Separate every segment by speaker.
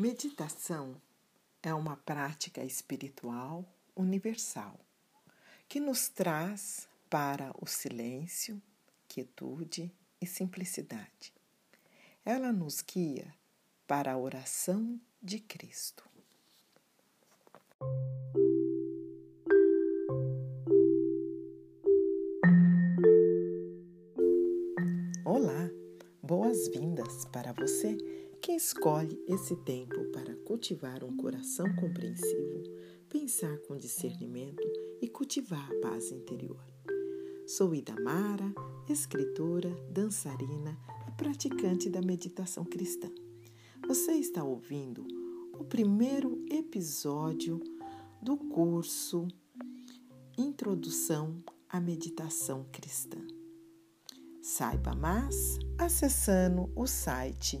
Speaker 1: Meditação é uma prática espiritual universal que nos traz para o silêncio, quietude e simplicidade. Ela nos guia para a oração de Cristo. Olá, boas-vindas para você que escolhe esse tempo para cultivar um coração compreensivo, pensar com discernimento e cultivar a paz interior. Sou Idamara, escritora, dançarina e praticante da meditação cristã. Você está ouvindo o primeiro episódio do curso Introdução à Meditação Cristã. Saiba mais acessando o site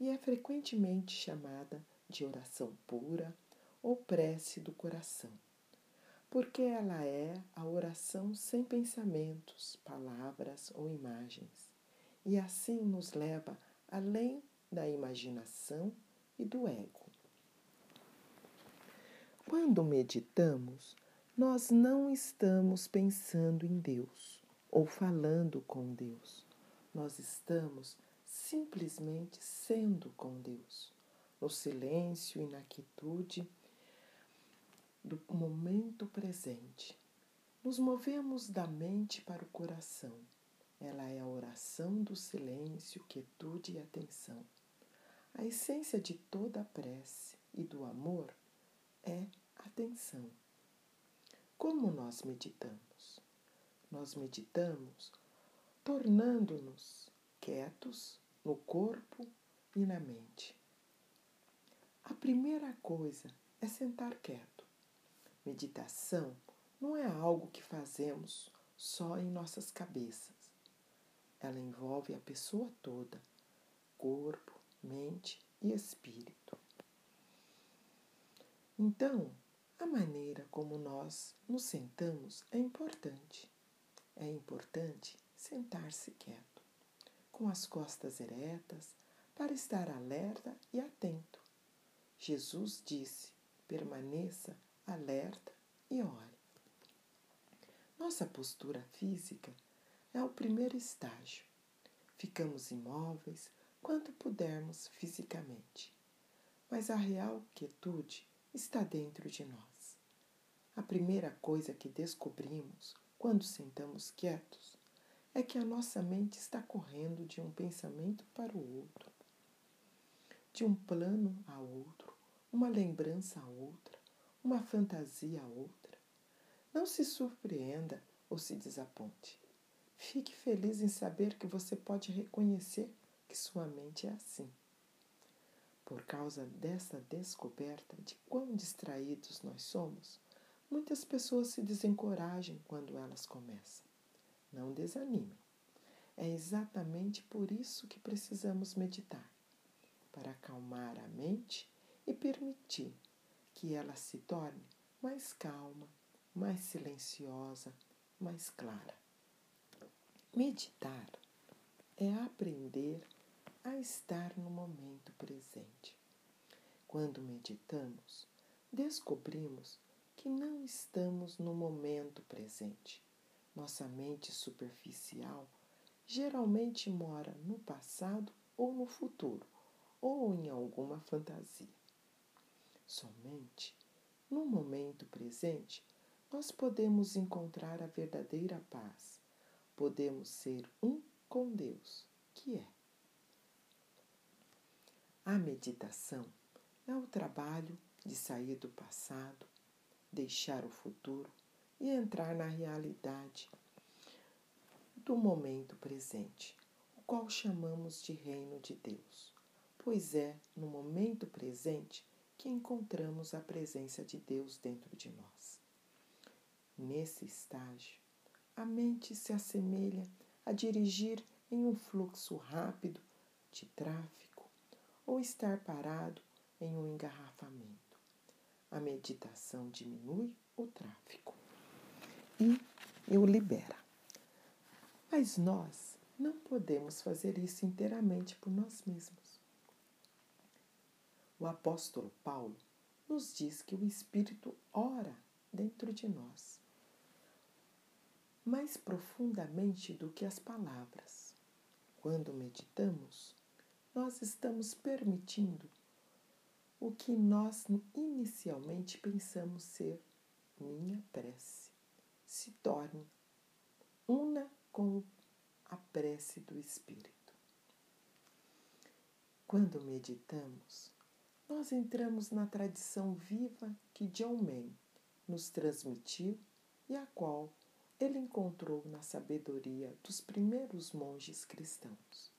Speaker 1: e é frequentemente chamada de oração pura ou prece do coração, porque ela é a oração sem pensamentos, palavras ou imagens, e assim nos leva além da imaginação e do ego. Quando meditamos, nós não estamos pensando em Deus ou falando com Deus. Nós estamos simplesmente sendo com Deus, no silêncio e na quietude do momento presente. Nos movemos da mente para o coração. Ela é a oração do silêncio, quietude e atenção. A essência de toda a prece e do amor é atenção. Como nós meditamos? Nós meditamos tornando-nos quietos no corpo e na mente. A primeira coisa é sentar quieto. Meditação não é algo que fazemos só em nossas cabeças. Ela envolve a pessoa toda, corpo, mente e espírito. Então, a maneira como nós nos sentamos é importante. É importante sentar-se quieto com as costas eretas, para estar alerta e atento. Jesus disse: permaneça alerta e ore. Nossa postura física é o primeiro estágio. Ficamos imóveis quanto pudermos fisicamente, mas a real quietude está dentro de nós. A primeira coisa que descobrimos quando sentamos quietos é que a nossa mente está correndo de um pensamento para o outro, de um plano a outro, uma lembrança a outra, uma fantasia a outra. Não se surpreenda ou se desaponte. Fique feliz em saber que você pode reconhecer que sua mente é assim. Por causa dessa descoberta de quão distraídos nós somos, muitas pessoas se desencorajam quando elas começam. Não desanime. É exatamente por isso que precisamos meditar para acalmar a mente e permitir que ela se torne mais calma, mais silenciosa, mais clara. Meditar é aprender a estar no momento presente. Quando meditamos, descobrimos que não estamos no momento presente nossa mente superficial geralmente mora no passado ou no futuro, ou em alguma fantasia. Somente no momento presente nós podemos encontrar a verdadeira paz, podemos ser um com Deus, que é. A meditação é o trabalho de sair do passado, deixar o futuro e entrar na realidade do momento presente, o qual chamamos de Reino de Deus, pois é no momento presente que encontramos a presença de Deus dentro de nós. Nesse estágio, a mente se assemelha a dirigir em um fluxo rápido de tráfego ou estar parado em um engarrafamento. A meditação diminui o tráfego e o libera. Mas nós não podemos fazer isso inteiramente por nós mesmos. O apóstolo Paulo nos diz que o Espírito ora dentro de nós, mais profundamente do que as palavras. Quando meditamos, nós estamos permitindo o que nós inicialmente pensamos ser minha prece se torne una com a prece do Espírito. Quando meditamos, nós entramos na tradição viva que John May nos transmitiu e a qual ele encontrou na sabedoria dos primeiros monges cristãos.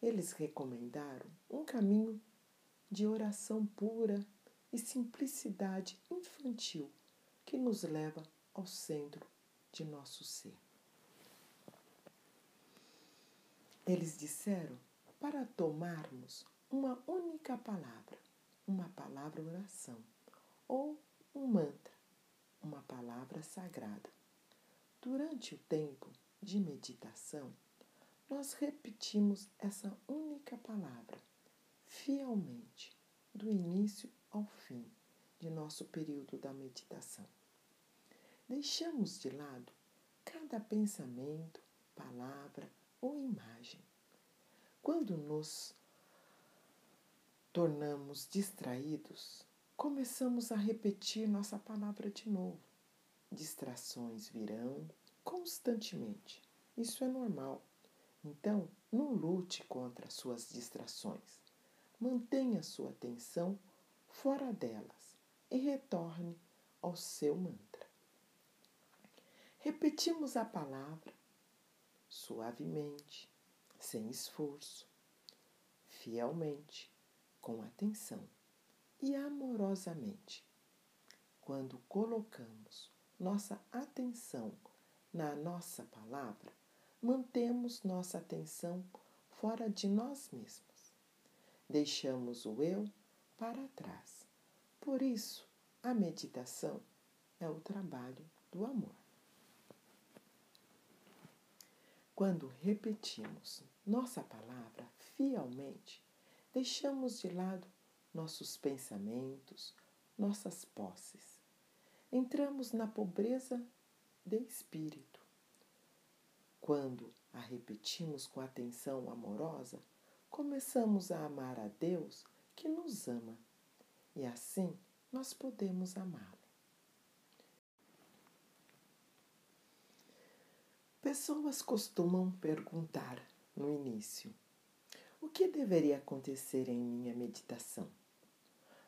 Speaker 1: Eles recomendaram um caminho de oração pura e simplicidade infantil que nos leva ao centro de nosso ser. Eles disseram para tomarmos uma única palavra, uma palavra oração, ou um mantra, uma palavra sagrada. Durante o tempo de meditação, nós repetimos essa única palavra fielmente, do início ao fim de nosso período da meditação. Deixamos de lado cada pensamento, palavra, ou imagem. Quando nos tornamos distraídos, começamos a repetir nossa palavra de novo. Distrações virão constantemente. Isso é normal. Então, não lute contra suas distrações. Mantenha sua atenção fora delas e retorne ao seu mantra. Repetimos a palavra suavemente, sem esforço, fielmente, com atenção e amorosamente. Quando colocamos nossa atenção na nossa palavra, mantemos nossa atenção fora de nós mesmos. Deixamos o eu para trás. Por isso, a meditação é o trabalho do amor. Quando repetimos nossa palavra fielmente, deixamos de lado nossos pensamentos, nossas posses. Entramos na pobreza de espírito. Quando a repetimos com atenção amorosa, começamos a amar a Deus que nos ama e assim nós podemos amá-lo. Pessoas costumam perguntar no início: o que deveria acontecer em minha meditação?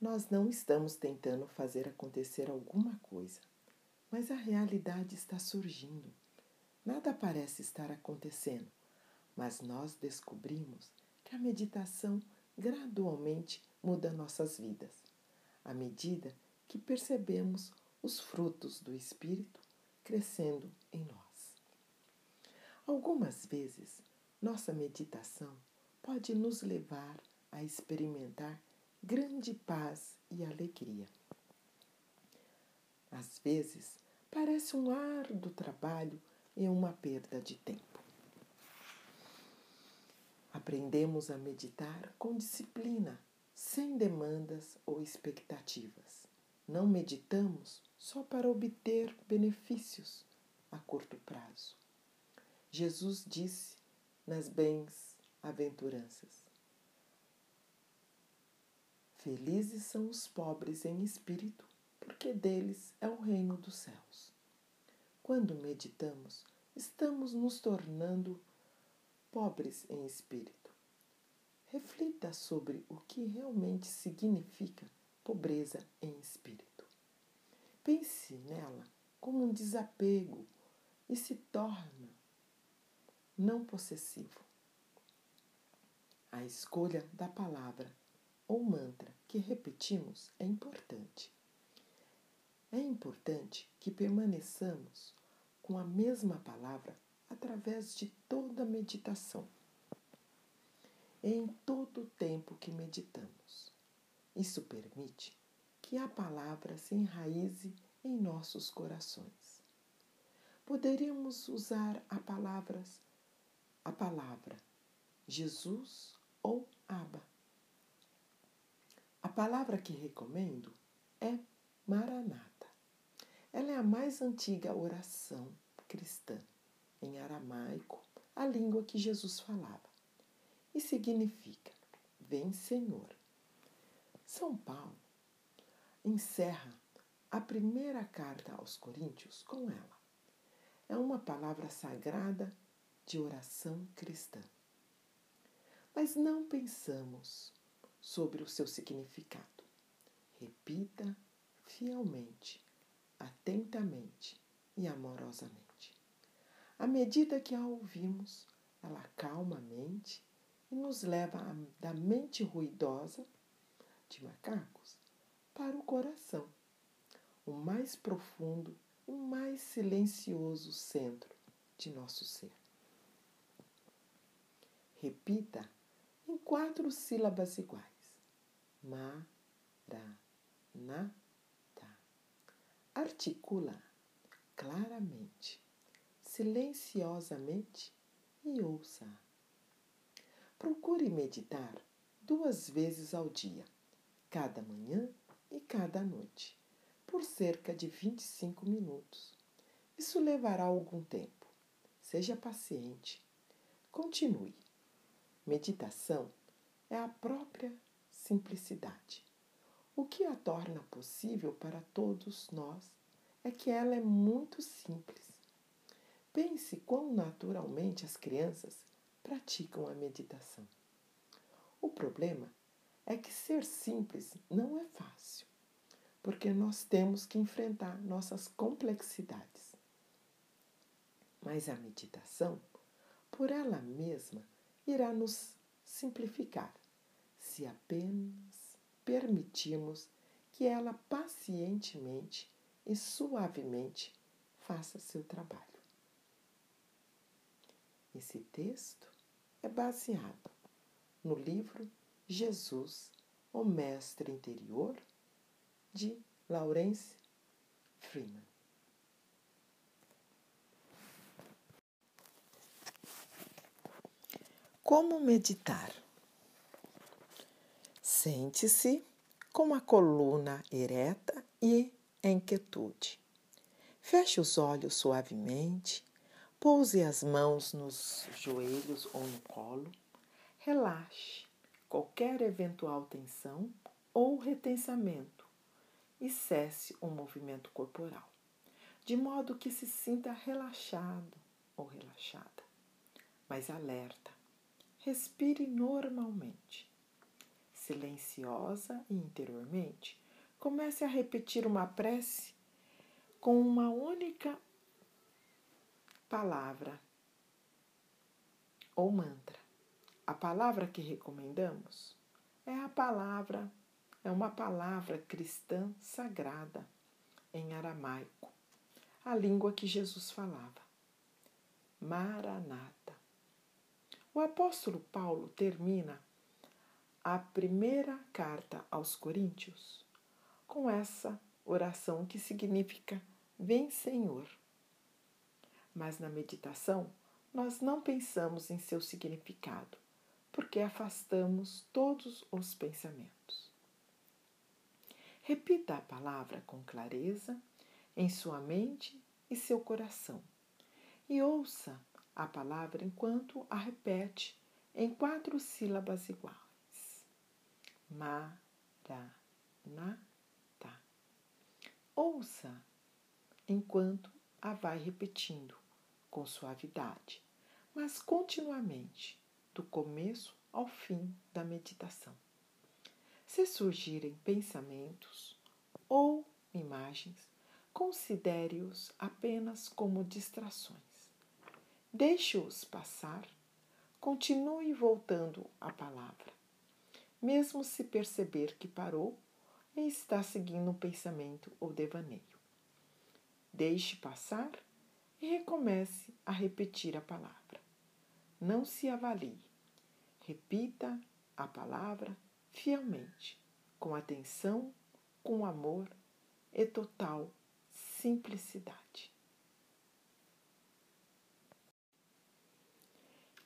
Speaker 1: Nós não estamos tentando fazer acontecer alguma coisa, mas a realidade está surgindo. Nada parece estar acontecendo, mas nós descobrimos que a meditação gradualmente muda nossas vidas, à medida que percebemos os frutos do Espírito crescendo em nós. Algumas vezes, nossa meditação pode nos levar a experimentar grande paz e alegria. Às vezes, parece um árduo trabalho e uma perda de tempo. Aprendemos a meditar com disciplina, sem demandas ou expectativas. Não meditamos só para obter benefícios a curto prazo. Jesus disse nas bens-aventuranças: Felizes são os pobres em espírito, porque deles é o reino dos céus. Quando meditamos, estamos nos tornando pobres em espírito. Reflita sobre o que realmente significa pobreza em espírito. Pense nela como um desapego e se torna não possessivo. A escolha da palavra ou mantra que repetimos é importante. É importante que permaneçamos com a mesma palavra através de toda a meditação. Em todo o tempo que meditamos. Isso permite que a palavra se enraize em nossos corações. Poderíamos usar a palavras a palavra Jesus ou Abba. A palavra que recomendo é Maranata. Ela é a mais antiga oração cristã em aramaico, a língua que Jesus falava, e significa Vem Senhor. São Paulo encerra a primeira carta aos Coríntios com ela. É uma palavra sagrada de oração cristã. Mas não pensamos sobre o seu significado. Repita fielmente, atentamente e amorosamente. À medida que a ouvimos, ela calma a mente e nos leva da mente ruidosa de macacos para o coração, o mais profundo e mais silencioso centro de nosso ser. Repita em quatro sílabas iguais. Ma, ra, na, ta. Articula claramente, silenciosamente e ouça. Procure meditar duas vezes ao dia, cada manhã e cada noite, por cerca de 25 minutos. Isso levará algum tempo. Seja paciente. Continue. Meditação é a própria simplicidade. O que a torna possível para todos nós é que ela é muito simples. Pense quão naturalmente as crianças praticam a meditação. O problema é que ser simples não é fácil, porque nós temos que enfrentar nossas complexidades. Mas a meditação, por ela mesma, irá nos simplificar se apenas permitirmos que ela pacientemente e suavemente faça seu trabalho. Esse texto é baseado no livro Jesus, o Mestre Interior, de Laurence Freeman. Como meditar? Sente-se com a coluna ereta e em quietude. Feche os olhos suavemente, pouse as mãos nos joelhos ou no colo. Relaxe qualquer eventual tensão ou retensamento e cesse o movimento corporal, de modo que se sinta relaxado ou relaxada, mas alerta Respire normalmente. Silenciosa e interiormente, comece a repetir uma prece com uma única palavra ou mantra. A palavra que recomendamos é a palavra, é uma palavra cristã sagrada em aramaico, a língua que Jesus falava. Maranata. O apóstolo Paulo termina a primeira carta aos Coríntios com essa oração que significa Vem Senhor. Mas na meditação, nós não pensamos em seu significado, porque afastamos todos os pensamentos. Repita a palavra com clareza em sua mente e seu coração e ouça a palavra enquanto a repete em quatro sílabas iguais. Ma, ra, na, ta. Ouça enquanto a vai repetindo com suavidade, mas continuamente, do começo ao fim da meditação. Se surgirem pensamentos ou imagens, considere-os apenas como distrações. Deixe-os passar. Continue voltando à palavra. mesmo se perceber que parou e está seguindo um pensamento ou devaneio. Deixe passar e recomece a repetir a palavra. Não se avalie. Repita a palavra fielmente, com atenção, com amor e total simplicidade.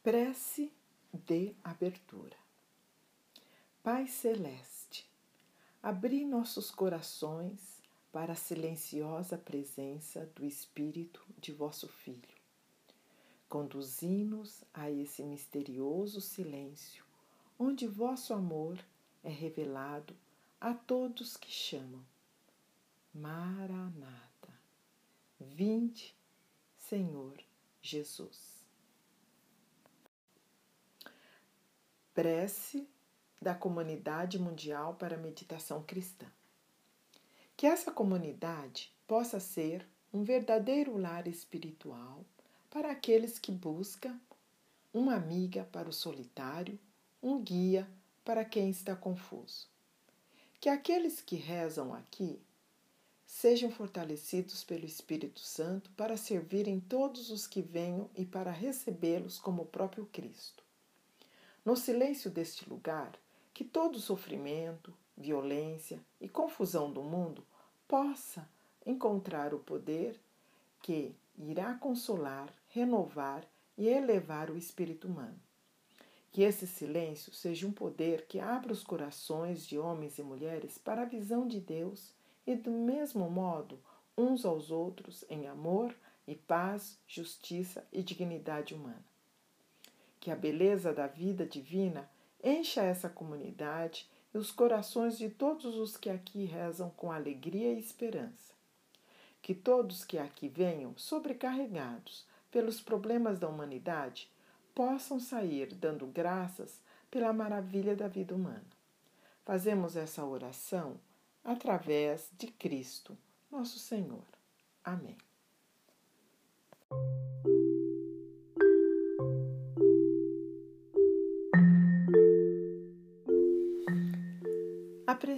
Speaker 1: Prece de abertura. Pai Celeste, abri nossos corações para a silenciosa presença do Espírito de vosso Filho. Conduzi-nos a esse misterioso silêncio, onde vosso amor é revelado a todos que chamam. Maranata. Vinde, Senhor Jesus. Prece da Comunidade Mundial para a Meditação Cristã. Que essa comunidade possa ser um verdadeiro lar espiritual para aqueles que buscam uma amiga para o solitário, um guia para quem está confuso. Que aqueles que rezam aqui sejam fortalecidos pelo Espírito Santo para servirem todos os que venham e para recebê-los como o próprio Cristo. No silêncio deste lugar, que todo sofrimento, violência e confusão do mundo possa encontrar o poder que irá consolar, renovar e elevar o espírito humano. Que esse silêncio seja um poder que abra os corações de homens e mulheres para a visão de Deus e, do mesmo modo, uns aos outros em amor e paz, justiça e dignidade humana que a beleza da vida divina encha essa comunidade e os corações de todos os que aqui rezam com alegria e esperança. Que todos que aqui venham sobrecarregados pelos problemas da humanidade possam sair dando graças pela maravilha da vida humana. Fazemos essa oração através de Cristo, nosso Senhor. Amém.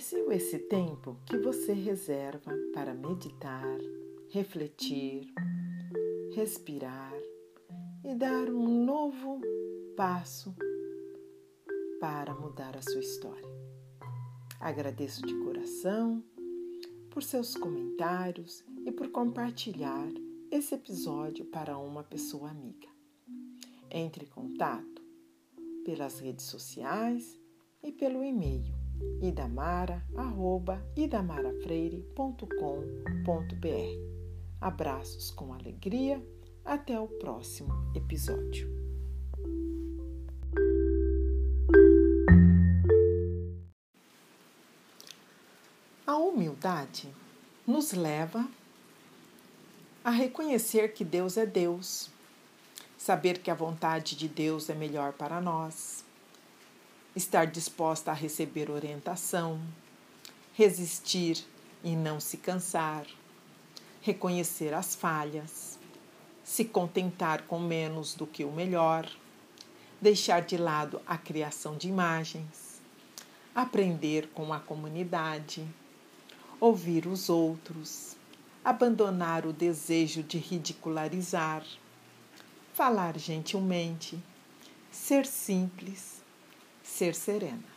Speaker 1: Aprecio esse tempo que você reserva para meditar, refletir, respirar e dar um novo passo para mudar a sua história. Agradeço de coração por seus comentários e por compartilhar esse episódio para uma pessoa amiga. Entre em contato pelas redes sociais e pelo e-mail idamara@idamarafreire.com.br. Abraços com alegria. Até o próximo episódio. A humildade nos leva a reconhecer que Deus é Deus, saber que a vontade de Deus é melhor para nós estar disposta a receber orientação, resistir e não se cansar, reconhecer as falhas, se contentar com menos do que o melhor, deixar de lado a criação de imagens, aprender com a comunidade, ouvir os outros, abandonar o desejo de ridicularizar, falar gentilmente, ser simples ser serena.